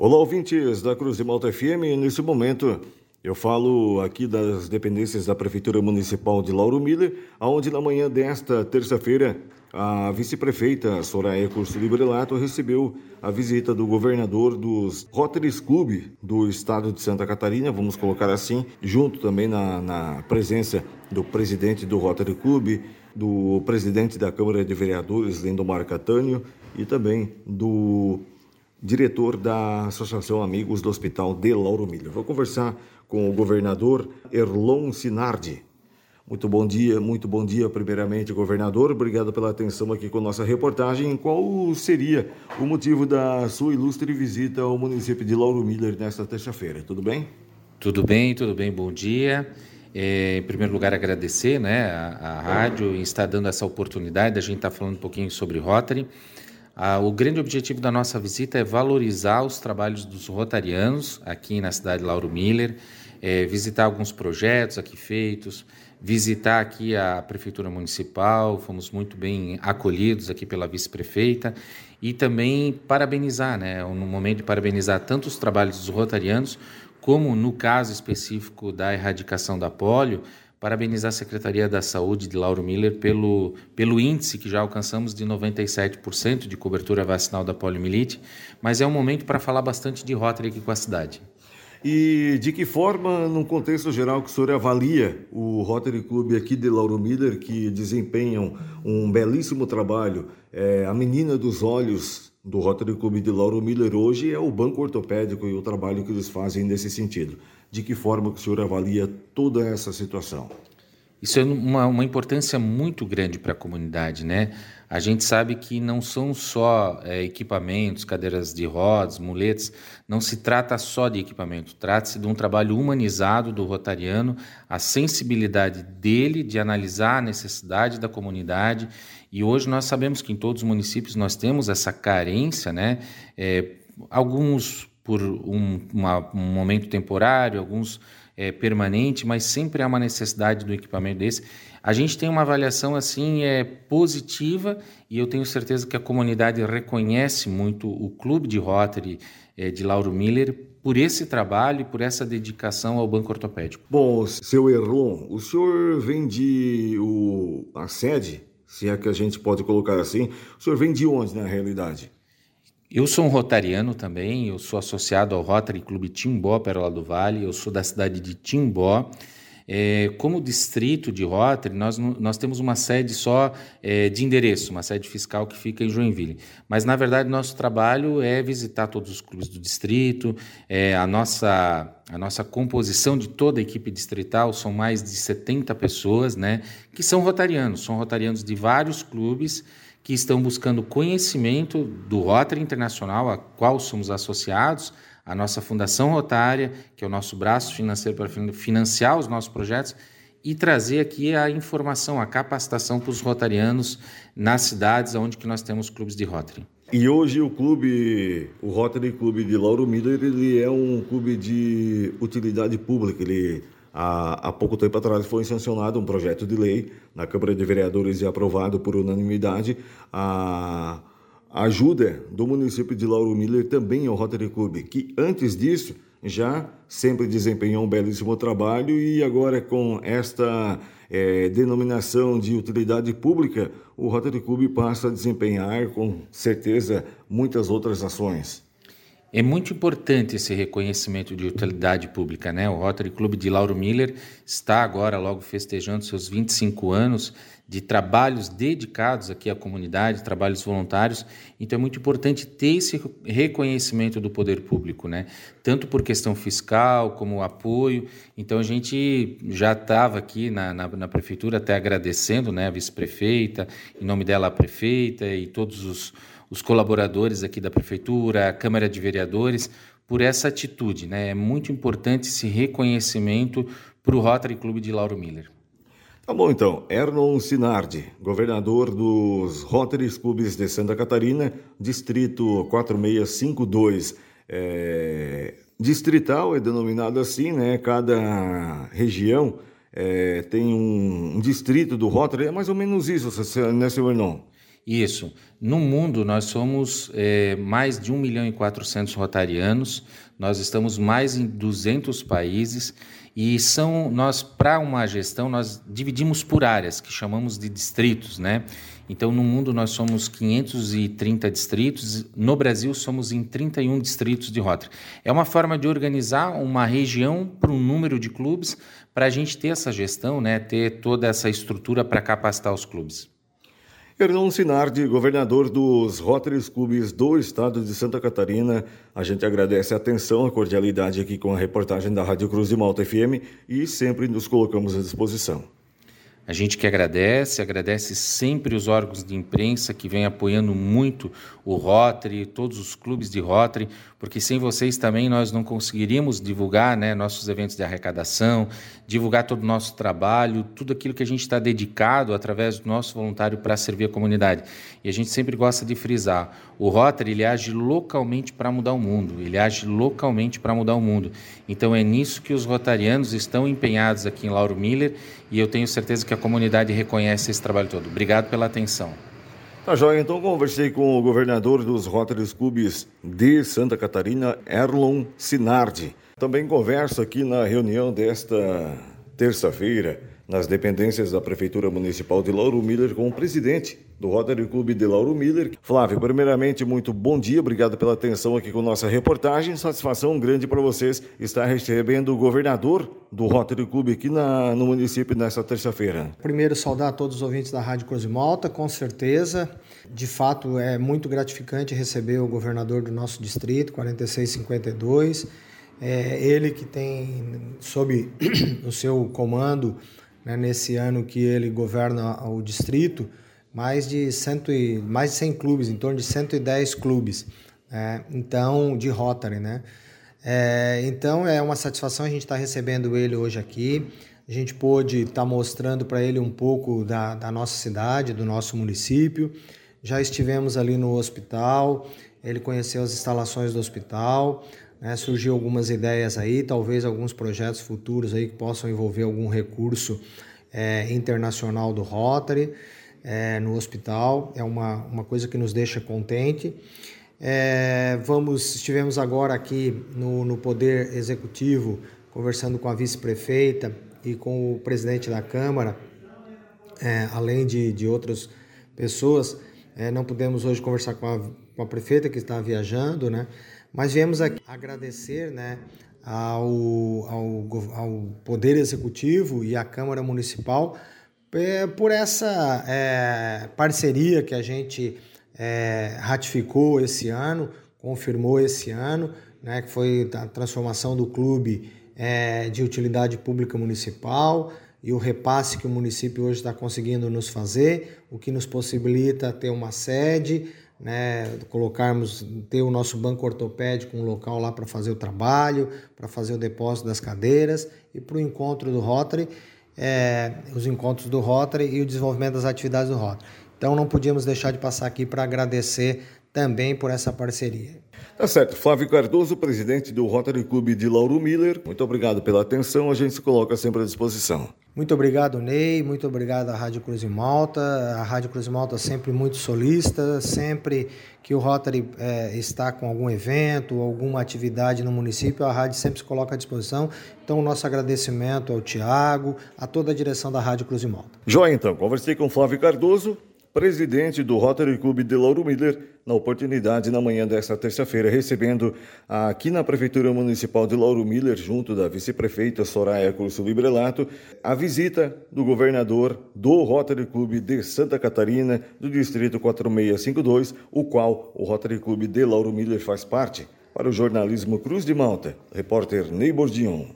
Olá, ouvintes da Cruz de Malta FM. Nesse momento, eu falo aqui das dependências da Prefeitura Municipal de Lauro Miller, onde na manhã desta terça-feira, a vice-prefeita Soraya Curso Librelato recebeu a visita do governador dos Rotary Club do estado de Santa Catarina, vamos colocar assim, junto também na, na presença do presidente do Rotary Club, do presidente da Câmara de Vereadores, Lindomar Catânio, e também do diretor da Associação Amigos do Hospital de Lauro Miller. Vou conversar com o governador Erlon Sinardi. Muito bom dia, muito bom dia, primeiramente, governador. Obrigado pela atenção aqui com nossa reportagem. Qual seria o motivo da sua ilustre visita ao município de Lauro Miller nesta terça-feira? Tudo bem? Tudo bem, tudo bem, bom dia. É, em primeiro lugar, agradecer né, a, a rádio em estar dando essa oportunidade. A gente está falando um pouquinho sobre Rotary. Ah, o grande objetivo da nossa visita é valorizar os trabalhos dos rotarianos aqui na cidade de Lauro Miller, é, visitar alguns projetos aqui feitos, visitar aqui a Prefeitura Municipal, fomos muito bem acolhidos aqui pela vice-prefeita e também parabenizar, né, no momento de parabenizar tanto os trabalhos dos rotarianos, como no caso específico da erradicação da polio, parabenizar a Secretaria da Saúde de Lauro Miller pelo, pelo índice que já alcançamos de 97% de cobertura vacinal da poliomielite, mas é um momento para falar bastante de Rotary aqui com a cidade. E de que forma, num contexto geral, que o senhor avalia o Rotary Club aqui de Lauro Miller, que desempenham um belíssimo trabalho? É, a menina dos olhos do Rotary Club de Lauro Miller hoje é o banco ortopédico e o trabalho que eles fazem nesse sentido. De que forma que o senhor avalia toda essa situação? Isso é uma, uma importância muito grande para a comunidade, né? A gente sabe que não são só é, equipamentos, cadeiras de rodas, muletas, não se trata só de equipamento, trata-se de um trabalho humanizado do rotariano, a sensibilidade dele de analisar a necessidade da comunidade. E hoje nós sabemos que em todos os municípios nós temos essa carência, né? É, alguns por um, uma, um momento temporário, alguns é, permanente, mas sempre há uma necessidade do equipamento desse. A gente tem uma avaliação assim é positiva e eu tenho certeza que a comunidade reconhece muito o clube de Rotary é, de Lauro Miller por esse trabalho e por essa dedicação ao banco ortopédico. Bom, seu Erlon, o senhor vende o, a sede, se é que a gente pode colocar assim, o senhor vem de onde na realidade? Eu sou um rotariano também, eu sou associado ao Rotary Clube Timbó, Pérola do Vale, eu sou da cidade de Timbó. É, como distrito de Rotary, nós, nós temos uma sede só é, de endereço, uma sede fiscal que fica em Joinville. Mas, na verdade, nosso trabalho é visitar todos os clubes do distrito, é, a, nossa, a nossa composição de toda a equipe distrital são mais de 70 pessoas, né, que são rotarianos, são rotarianos de vários clubes que estão buscando conhecimento do Rotary Internacional, a qual somos associados, a nossa Fundação Rotária, que é o nosso braço financeiro para financiar os nossos projetos, e trazer aqui a informação, a capacitação para os rotarianos nas cidades onde que nós temos clubes de Rotary. E hoje o clube, o Rotary Clube de Lauro Miller, ele é um clube de utilidade pública, ele Há, há, pouco tempo atrás foi sancionado um projeto de lei na Câmara de Vereadores e aprovado por unanimidade a ajuda do município de Lauro Miller também ao Rotary Club, que antes disso já sempre desempenhou um belíssimo trabalho e agora com esta é, denominação de utilidade pública, o Rotary Club passa a desempenhar com certeza muitas outras ações. É muito importante esse reconhecimento de utilidade pública, né? O Rotary Club de Lauro Miller está agora logo festejando seus 25 anos de trabalhos dedicados aqui à comunidade, trabalhos voluntários. Então é muito importante ter esse reconhecimento do poder público, né? Tanto por questão fiscal como apoio. Então a gente já estava aqui na, na, na, prefeitura até agradecendo, né, a vice-prefeita, em nome dela a prefeita e todos os os colaboradores aqui da Prefeitura, a Câmara de Vereadores, por essa atitude. Né? É muito importante esse reconhecimento para o Rotary Clube de Lauro Miller. Tá bom, então. Ernon Sinardi, governador dos Rotary Clubes de Santa Catarina, distrito 4652. É... Distrital é denominado assim, né? Cada região é, tem um, um, distrito do Rotary, é mais ou menos isso, né, senhor Ernon? Isso. No mundo, nós somos é, mais de 1 milhão e 400 rotarianos, nós estamos mais em 200 países e são nós para uma gestão nós dividimos por áreas que chamamos de distritos, né? Então no mundo nós somos 530 distritos, no Brasil somos em 31 distritos de Rotary. É uma forma de organizar uma região para um número de clubes para a gente ter essa gestão, né? Ter toda essa estrutura para capacitar os clubes. Hernão Sinardi, governador dos Rotary Clubes do estado de Santa Catarina. A gente agradece a atenção, a cordialidade aqui com a reportagem da Rádio Cruz de Malta FM e sempre nos colocamos à disposição. A gente que agradece, agradece sempre os órgãos de imprensa que vêm apoiando muito o Rotary, todos os clubes de Rotary, porque sem vocês também nós não conseguiríamos divulgar né, nossos eventos de arrecadação, divulgar todo o nosso trabalho, tudo aquilo que a gente está dedicado através do nosso voluntário para servir a comunidade. E a gente sempre gosta de frisar, o Rotary ele age localmente para mudar o mundo, ele age localmente para mudar o mundo. Então é nisso que os rotarianos estão empenhados aqui em Lauro Miller e eu tenho certeza que a comunidade reconhece esse trabalho todo. Obrigado pela atenção. Tá joia, então conversei com o governador dos Rotary Clubes de Santa Catarina, Erlon Sinardi. Também converso aqui na reunião desta terça-feira nas dependências da Prefeitura Municipal de Lauro Miller com o presidente do Rotary Clube de Lauro Miller. Flávio, primeiramente, muito bom dia, obrigado pela atenção aqui com nossa reportagem. Satisfação grande para vocês estar recebendo o governador do Rotary Clube aqui na, no município nesta terça-feira. Primeiro, saudar todos os ouvintes da Rádio Cruz de Malta, com certeza. De fato, é muito gratificante receber o governador do nosso distrito, 4652. É ele que tem sob o seu comando né, nesse ano que ele governa o distrito, mais de, cento e, mais de 100 clubes, em torno de 110 clubes, né, então, de Rotary, né? É, então é uma satisfação a gente estar tá recebendo ele hoje aqui. A gente pôde estar tá mostrando para ele um pouco da, da nossa cidade, do nosso município. Já estivemos ali no hospital, ele conheceu as instalações do hospital, né? Surgiu algumas ideias aí, talvez alguns projetos futuros aí que possam envolver algum recurso é, internacional do Rotary é, no hospital. É uma, uma coisa que nos deixa contente. É, vamos, estivemos agora aqui no, no Poder Executivo conversando com a vice-prefeita e com o presidente da Câmara, é, além de, de outras pessoas. É, não pudemos hoje conversar com a, com a prefeita que está viajando, né? Mas viemos aqui agradecer né, ao, ao, ao Poder Executivo e à Câmara Municipal é, por essa é, parceria que a gente é, ratificou esse ano, confirmou esse ano, né, que foi a transformação do clube é, de utilidade pública municipal e o repasse que o município hoje está conseguindo nos fazer, o que nos possibilita ter uma sede, né, colocarmos, ter o nosso banco ortopédico, um local lá para fazer o trabalho, para fazer o depósito das cadeiras e para o encontro do Rotary, é, os encontros do Rotary e o desenvolvimento das atividades do Rotary. Então não podíamos deixar de passar aqui para agradecer também por essa parceria. Tá certo. Flávio Cardoso, presidente do Rotary Clube de Lauro Miller, muito obrigado pela atenção, a gente se coloca sempre à disposição. Muito obrigado, Ney, muito obrigado à Rádio Cruz de Malta, a Rádio Cruz de Malta sempre muito solista, sempre que o Rotary é, está com algum evento, alguma atividade no município, a rádio sempre se coloca à disposição. Então, o nosso agradecimento ao Tiago, a toda a direção da Rádio Cruz de Malta. Joia, então, conversei com Flávio Cardoso, presidente do Rotary Clube de Lauro Miller, na oportunidade na manhã desta terça-feira, recebendo aqui na Prefeitura Municipal de Lauro Miller, junto da vice-prefeita Soraya Curso Librelato, a visita do governador do Rotary Clube de Santa Catarina, do Distrito 4652, o qual o Rotary Clube de Lauro Miller faz parte. Para o jornalismo Cruz de Malta, repórter Ney Bordion.